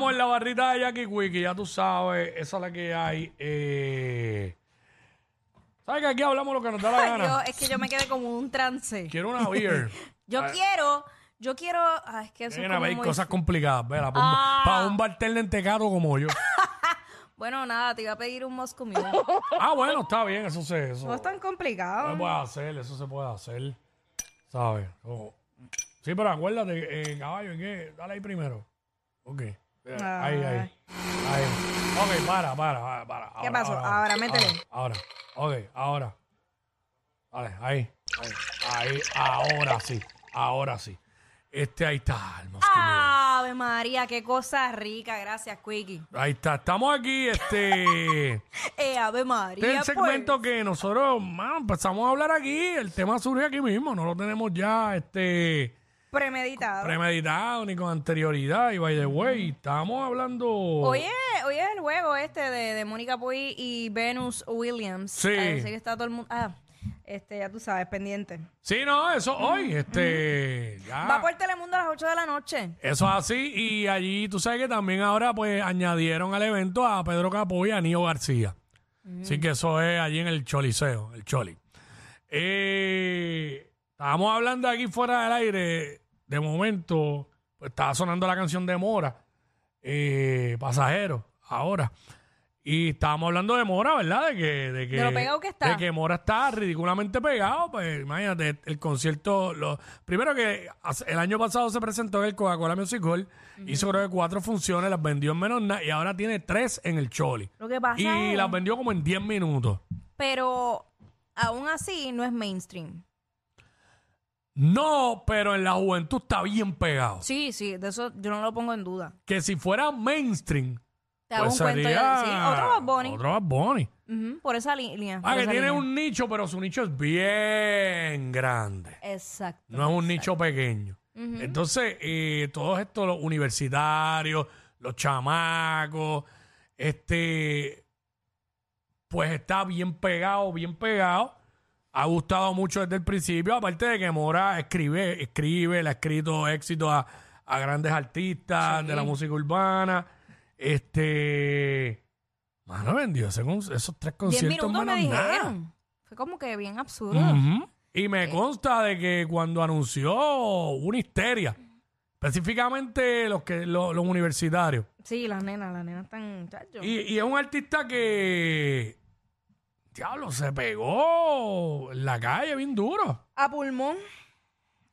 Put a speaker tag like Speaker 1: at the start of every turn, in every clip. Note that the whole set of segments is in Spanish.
Speaker 1: estamos en la barrita de Jackie Wiki, ya tú sabes, esa es la que hay. Eh... ¿Sabes que aquí hablamos lo que nos da la
Speaker 2: Yo,
Speaker 1: gana?
Speaker 2: es que yo me quedé como en un trance.
Speaker 1: Quiero una beer.
Speaker 2: Yo quiero, yo quiero. Ay, es que eso es
Speaker 1: Ven a
Speaker 2: como
Speaker 1: ver
Speaker 2: muy-
Speaker 1: cosas complicadas, vela, para un,
Speaker 2: Ah.
Speaker 1: para un bartender entecato como yo.
Speaker 2: Bueno, nada, te iba a pedir un Moscow Mule.
Speaker 1: Ah, bueno, está bien, eso se, eso,
Speaker 2: No es tan
Speaker 1: se
Speaker 2: complicado.
Speaker 1: puede hacer, eso se puede hacer, ¿sabes? Oh. Sí, pero acuérdate, eh, caballo, ¿qué? Dale ahí primero. Ok. Eh, Ahí, ahí. Ahí. Ok, para, para, para. para.
Speaker 2: ¿Qué
Speaker 1: Ahora,
Speaker 2: pasó? Ahora, métele.
Speaker 1: Ahora, ahora. Ok, ahora. Vale, ahí. Ahí, ahí, ahora sí. Ahora sí. Este, ahí está, el.
Speaker 2: Ave María, qué cosa rica. Gracias, Quickie.
Speaker 1: Ahí está. Estamos aquí, este.
Speaker 2: Eh, Ave María.
Speaker 1: Este es el
Speaker 2: pues.
Speaker 1: segmento que nosotros, mano, empezamos a hablar aquí. El tema surge aquí mismo. No lo tenemos ya, este.
Speaker 2: Premeditado.
Speaker 1: premeditado ni con anterioridad. Y by the way, estábamos hablando.
Speaker 2: Oye, hoy es el juego este de, de Mónica Puy y Venus Williams.
Speaker 1: Sí.
Speaker 2: Así que está todo el mundo. Ah, este, ya tú sabes, pendiente.
Speaker 1: Sí, no, eso hoy. Este. Ya.
Speaker 2: Va por Telemundo a las 8 de la noche.
Speaker 1: Eso es así. Y allí, tú sabes que también ahora, pues, añadieron al evento a Pedro Capó y a Nío García. Así que eso es allí en el Choliseo, el Choli. Eh, estábamos hablando aquí fuera del aire. De momento, pues estaba sonando la canción de Mora, eh, Pasajero, ahora. Y estábamos hablando de Mora, ¿verdad? De que, de que,
Speaker 2: De lo pegado que está.
Speaker 1: De que Mora está ridículamente pegado. Pues imagínate, el concierto. Lo, primero que el año pasado se presentó en el Coca-Cola Music Hall. Hizo creo que cuatro funciones, las vendió en menos nada. Y ahora tiene tres en el Choli.
Speaker 2: Lo que pasa
Speaker 1: Y
Speaker 2: es-
Speaker 1: las vendió como en 10 minutos.
Speaker 2: Pero aún así no es mainstream.
Speaker 1: No, pero en la juventud está bien pegado.
Speaker 2: Sí, sí, de eso yo no lo pongo en duda.
Speaker 1: Que si fuera mainstream,
Speaker 2: Te hago
Speaker 1: pues
Speaker 2: un cuento.
Speaker 1: sería
Speaker 2: Sí, otro Bad Bunny.
Speaker 1: Otro Bad Bunny.
Speaker 2: Ujú, por esa li- línea.
Speaker 1: Ah, que
Speaker 2: esa
Speaker 1: tiene
Speaker 2: línea.
Speaker 1: un nicho, pero su nicho es bien grande.
Speaker 2: Exacto.
Speaker 1: No es un nicho pequeño. Entonces, eh, todos estos, los universitarios, los chamacos, este, pues está bien pegado, bien pegado. Ha gustado mucho desde el principio, aparte de que Mora escribe, escribe, le ha escrito éxito a, a grandes artistas de la música urbana. Este, mano, vendió ese esos tres conciertos
Speaker 2: minutos me
Speaker 1: menos nada.
Speaker 2: Fue como que bien absurdo.
Speaker 1: Y me consta de que cuando anunció una histeria, específicamente los que los, los universitarios.
Speaker 2: Sí, las nenas, las nenas están.
Speaker 1: Y, y es un artista que, diablo, se pegó en la calle bien duro.
Speaker 2: A pulmón.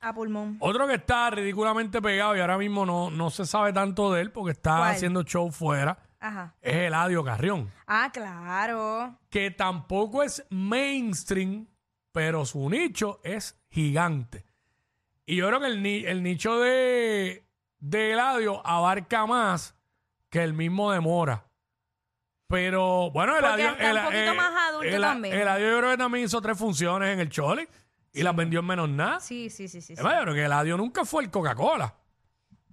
Speaker 2: A pulmón.
Speaker 1: Otro que está ridículamente pegado y ahora mismo no, no se sabe tanto de él porque está
Speaker 2: ¿Cuál?
Speaker 1: haciendo show fuera,
Speaker 2: Ajá.
Speaker 1: es Eladio Carrión.
Speaker 2: Ah, claro.
Speaker 1: que tampoco es mainstream, pero su nicho es gigante. Y yo creo que el, ni- el nicho de, de Eladio abarca más que el mismo de Mora. Pero bueno,
Speaker 2: Porque
Speaker 1: Eladio,
Speaker 2: está un
Speaker 1: Ela-
Speaker 2: poquito más adulto
Speaker 1: Ela-
Speaker 2: también.
Speaker 1: Eladio yo creo que también hizo tres funciones en el Choli y las vendió en menos nada.
Speaker 2: Sí, sí, sí, sí. sí.
Speaker 1: Además, yo creo que Eladio nunca fue el Coca-Cola.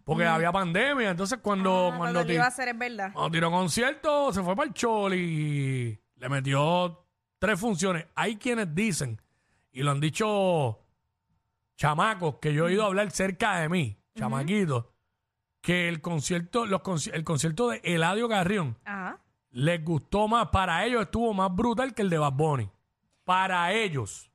Speaker 1: Porque había pandemia. Entonces, cuando,
Speaker 2: Ah,
Speaker 1: cuando,
Speaker 2: cuando lo
Speaker 1: ti-
Speaker 2: iba a hacer es verdad.
Speaker 1: cuando tiró concierto, se fue para el Choli y le metió tres funciones. Hay quienes dicen, y lo han dicho chamacos, que yo he ido a hablar cerca de mí, chamaquitos, que el concierto, los conci- el concierto de Eladio Carrión
Speaker 2: Ajá.
Speaker 1: Les gustó más, para ellos estuvo más brutal que el de Bad Bunny. Para ellos.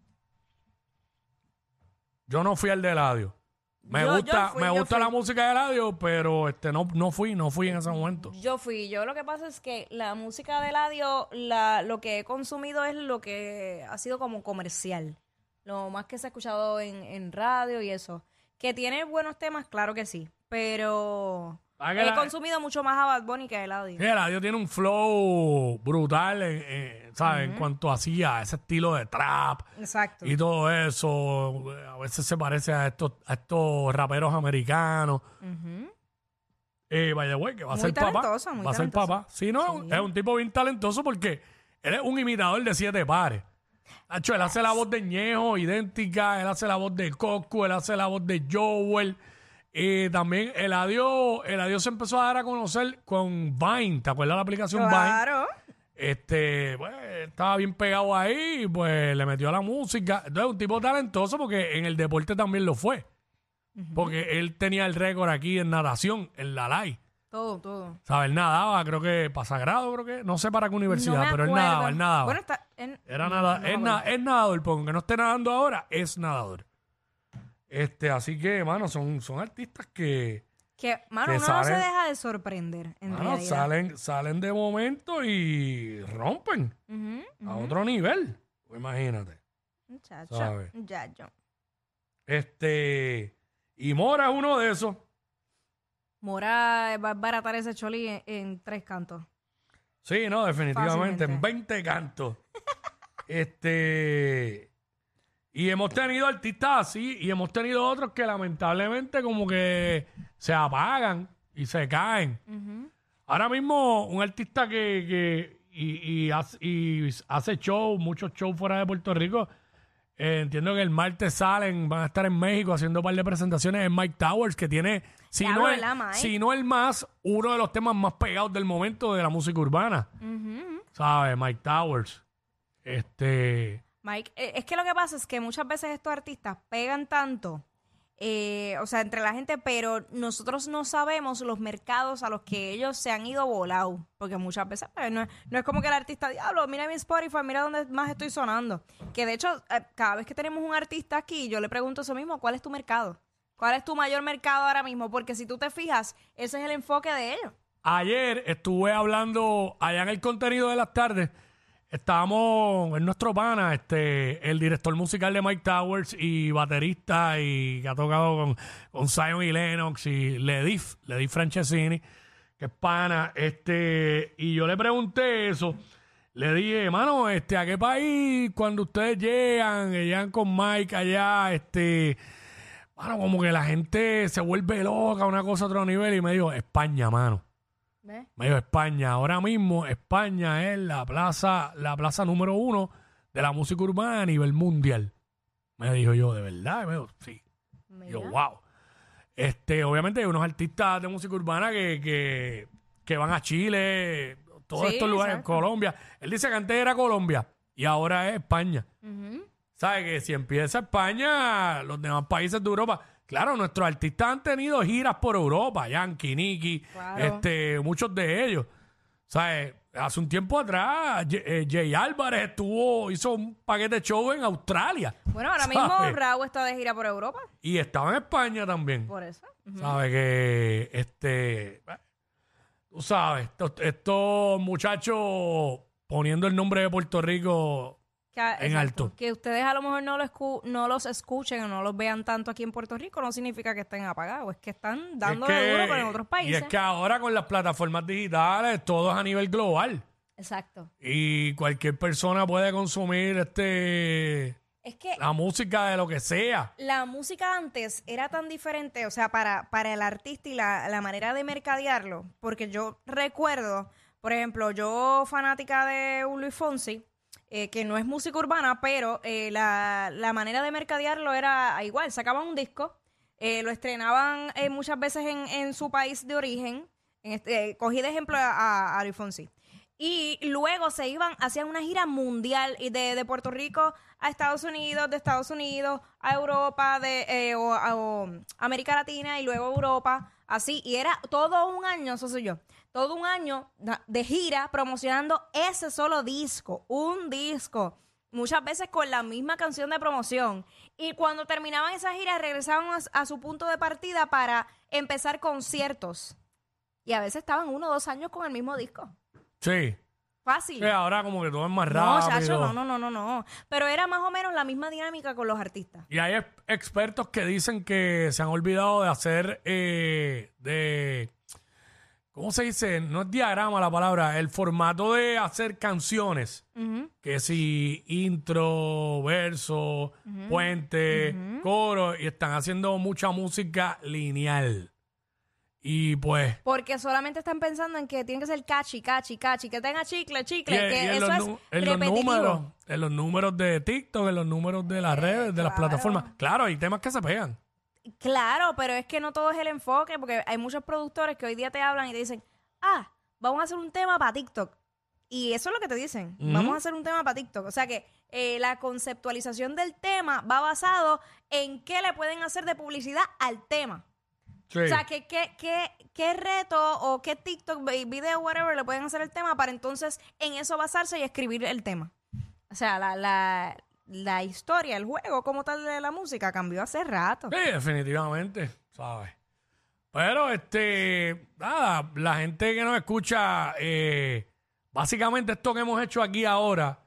Speaker 1: Yo no fui al de Eladio. Me
Speaker 2: Yo- yo
Speaker 1: gusta,
Speaker 2: fui,
Speaker 1: me
Speaker 2: yo
Speaker 1: gusta
Speaker 2: fui.
Speaker 1: la música de Eladio, pero este no, no fui, no fui en ese momento.
Speaker 2: Yo fui. Yo lo que pasa es que la música de Eladio, la, lo que he consumido es lo que ha sido como comercial. Lo más que se ha escuchado en, en radio y eso. Que tiene buenos temas, claro que sí. Pero He consumido mucho más a Bad Bunny que a Eladio.
Speaker 1: Sí, Eladio tiene un flow brutal, en, ¿sabes? En cuanto hacía ese estilo de trap
Speaker 2: Exacto.
Speaker 1: y todo eso. A veces se parece a estos, a estos raperos americanos. Eh, by the way, que va a
Speaker 2: Muy
Speaker 1: ser papá.
Speaker 2: talentoso, muy
Speaker 1: va a ser
Speaker 2: talentoso.
Speaker 1: papá. Sí, no, es un tipo bien talentoso porque él es un imitador de siete pares. Nacho, él hace la voz de Ñejo, idéntica. Él hace la voz de Coco, él hace la voz de Joel. Eh, también Eladio, Eladio se empezó a dar a conocer con Vine. ¿Te acuerdas de la aplicación Vine?
Speaker 2: Claro.
Speaker 1: Este, pues, estaba bien pegado ahí, y, pues le metió a la música. Entonces, un tipo talentoso porque en el deporte también lo fue. Porque él tenía el récord aquí en natación, en la LAI.
Speaker 2: Todo, todo.
Speaker 1: ¿Sabes? Él nadaba, creo que para Sagrado, creo que. No sé para qué
Speaker 2: No
Speaker 1: universidad,
Speaker 2: me
Speaker 1: pero él
Speaker 2: acuerdo.
Speaker 1: nadaba, él nadaba.
Speaker 2: Bueno, está. en-
Speaker 1: Era
Speaker 2: no,
Speaker 1: nada,
Speaker 2: no
Speaker 1: es, na-
Speaker 2: acuerdo.
Speaker 1: es nadador, porque aunque no esté nadando ahora, es nadador. Este, así que, mano, son, son artistas que
Speaker 2: Que, mano,
Speaker 1: que
Speaker 2: uno no se deja de sorprender, en
Speaker 1: mano,
Speaker 2: realidad.
Speaker 1: salen, salen de momento y rompen a otro nivel. Imagínate.
Speaker 2: Muchacho,
Speaker 1: ¿Sabe?
Speaker 2: muchacho.
Speaker 1: Este, y Mora es uno de esos.
Speaker 2: Mora va a baratar ese choli en, en tres cantos.
Speaker 1: Sí, no, definitivamente, en
Speaker 2: Fácilmente.
Speaker 1: 20 cantos. este. Y hemos tenido artistas así, y hemos tenido otros que lamentablemente como que se apagan y se caen.
Speaker 2: Ujú.
Speaker 1: Ahora mismo, un artista que, que y, y hace, y hace show, muchos shows fuera de Puerto Rico. eh, entiendo que el martes salen, van a estar en México haciendo un par de presentaciones en Mike Towers, que tiene, si,
Speaker 2: Diablo,
Speaker 1: no, el,
Speaker 2: ¿verdad, Mike?
Speaker 1: si no el más, uno de los temas más pegados del momento de la música urbana.
Speaker 2: Ujú.
Speaker 1: ¿Sabes? Mike Towers. Este.
Speaker 2: Mike, eh, es que lo que pasa es que muchas veces estos artistas pegan tanto, eh, o sea, entre la gente, pero nosotros no sabemos los mercados a los que ellos se han ido volados, porque muchas veces pues, no, es, no es como que el artista, diablo, mira mi Spotify, mira dónde más estoy sonando. Que de hecho, eh, cada vez que tenemos un artista aquí, yo le pregunto eso mismo, ¿cuál es tu mercado? ¿Cuál es tu mayor mercado ahora mismo? Porque si tú te fijas, ese es el enfoque de ellos.
Speaker 1: Ayer estuve hablando allá en el contenido de las tardes. Estábamos en nuestro pana, este, el director musical de Mike Towers y baterista y que ha tocado con, con Zion y Lennox y Ledif, Ledif Franchesini, que es pana. Este, y yo le pregunté eso. Le dije, mano, este, ¿a qué país cuando ustedes llegan, llegan con Mike allá, este, mano, como que la gente se vuelve loca, una cosa a otro nivel? Y me dijo, España, mano.
Speaker 2: ¿Ves?
Speaker 1: Me dijo España. Ahora mismo España es la plaza, la plaza número uno de la música urbana a nivel mundial. Me dijo yo, ¿de verdad? Me dijo, sí. Y yo,
Speaker 2: Mira.
Speaker 1: wow. Este, obviamente hay unos artistas de música urbana que, que, que van a Chile, todos
Speaker 2: Sí,
Speaker 1: estos lugares,
Speaker 2: exacto.
Speaker 1: Colombia. Él dice que antes era Colombia y ahora es España.
Speaker 2: Ujú.
Speaker 1: ¿Sabes? Que si empieza España, los demás países de Europa. Claro, nuestros artistas han tenido giras por Europa, Yankee, Nicky,
Speaker 2: Claro.
Speaker 1: este, muchos de ellos. ¿Sabes? Hace un tiempo atrás, J- eh, Jay Álvarez estuvo, hizo un paquete de show en Australia.
Speaker 2: Bueno, ahora mismo. Raúl está de gira por Europa,
Speaker 1: Y estaba en España también.
Speaker 2: por eso. Ujú.
Speaker 1: ¿Sabes? Que, este, tú sabes, estos, estos muchachos poniendo el nombre de Puerto Rico
Speaker 2: Que,
Speaker 1: En alto.
Speaker 2: Que ustedes a lo mejor no, lo escu- no los escuchen o no los vean tanto aquí en Puerto Rico no significa que estén apagados. Es que están dándole
Speaker 1: Es que-
Speaker 2: duro con en otros
Speaker 1: Y
Speaker 2: países.
Speaker 1: es que ahora con las plataformas digitales todo es a nivel global.
Speaker 2: Exacto.
Speaker 1: Y cualquier persona puede consumir este
Speaker 2: Es que
Speaker 1: la música de lo que sea.
Speaker 2: la música antes era tan diferente, o sea, para, para el artista y la, la manera de mercadearlo, porque yo recuerdo, por ejemplo, yo fanática de Luis Fonsi, eh, que no es música urbana, pero eh, la, la manera de mercadearlo era igual, sacaban un disco, eh, lo estrenaban eh, muchas veces en, en su país de origen, en este, eh, cogí de ejemplo a, a. Y luego se iban, hacían una gira mundial y de, de Puerto Rico a Estados Unidos, de Estados Unidos a Europa, de eh, o, a- o América Latina y luego Europa, así. Y era todo un año, eso soy yo, todo un año de gira promocionando ese solo disco, un disco. Muchas veces con la misma canción de promoción. Y cuando terminaban esa gira, regresaban a, a su punto de partida para empezar conciertos. Y a veces estaban uno o dos años con el mismo disco.
Speaker 1: Sí.
Speaker 2: Fácil.
Speaker 1: Sí, ahora como que todo es más
Speaker 2: No,
Speaker 1: rápido.
Speaker 2: chacho, no, no, no, no, no. Pero era más o menos la misma dinámica con los artistas.
Speaker 1: Y hay ex- expertos que dicen que se han olvidado de hacer eh, de ¿cómo se dice? No es diagrama la palabra, el formato de hacer canciones. Que si intro, verso, puente, coro, y están haciendo mucha música lineal. Y pues,
Speaker 2: Porque solamente están pensando en que tiene que ser cachi, cachi, cachi, que tenga chicle, chicle,
Speaker 1: y-
Speaker 2: que
Speaker 1: y
Speaker 2: eso
Speaker 1: los,
Speaker 2: es
Speaker 1: en los números, en los números de TikTok, en los números de las redes, de las plataformas. Claro, hay temas que se pegan.
Speaker 2: Claro, pero es que no todo es el enfoque, porque hay muchos productores que hoy día te hablan y te dicen, ah, vamos a hacer un tema para TikTok. Y eso es lo que te dicen, vamos a hacer un tema para TikTok. O sea que eh, la conceptualización del tema va basado en qué le pueden hacer de publicidad al tema. O sea, ¿qué, qué, qué, qué reto o qué TikTok, video, whatever, le pueden hacer el tema para entonces en eso basarse y escribir el tema? O sea, la, la, la historia, el juego como tal de la música cambió hace rato.
Speaker 1: Sí, definitivamente, ¿sabes? Pero, este, nada, la gente que nos escucha, eh, básicamente esto que hemos hecho aquí ahora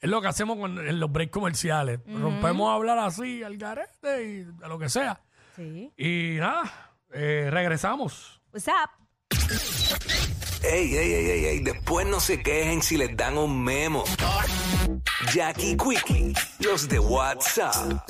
Speaker 1: es lo que hacemos con, en los breaks comerciales. Rompemos a hablar así al garete y de lo que sea.
Speaker 2: Sí.
Speaker 1: Y nada, eh, regresamos.
Speaker 2: What's up?
Speaker 3: Ey, ey, ey, ey, ey, después no se quejen si les dan un memo. Jackie Quickie, los de WhatsApp.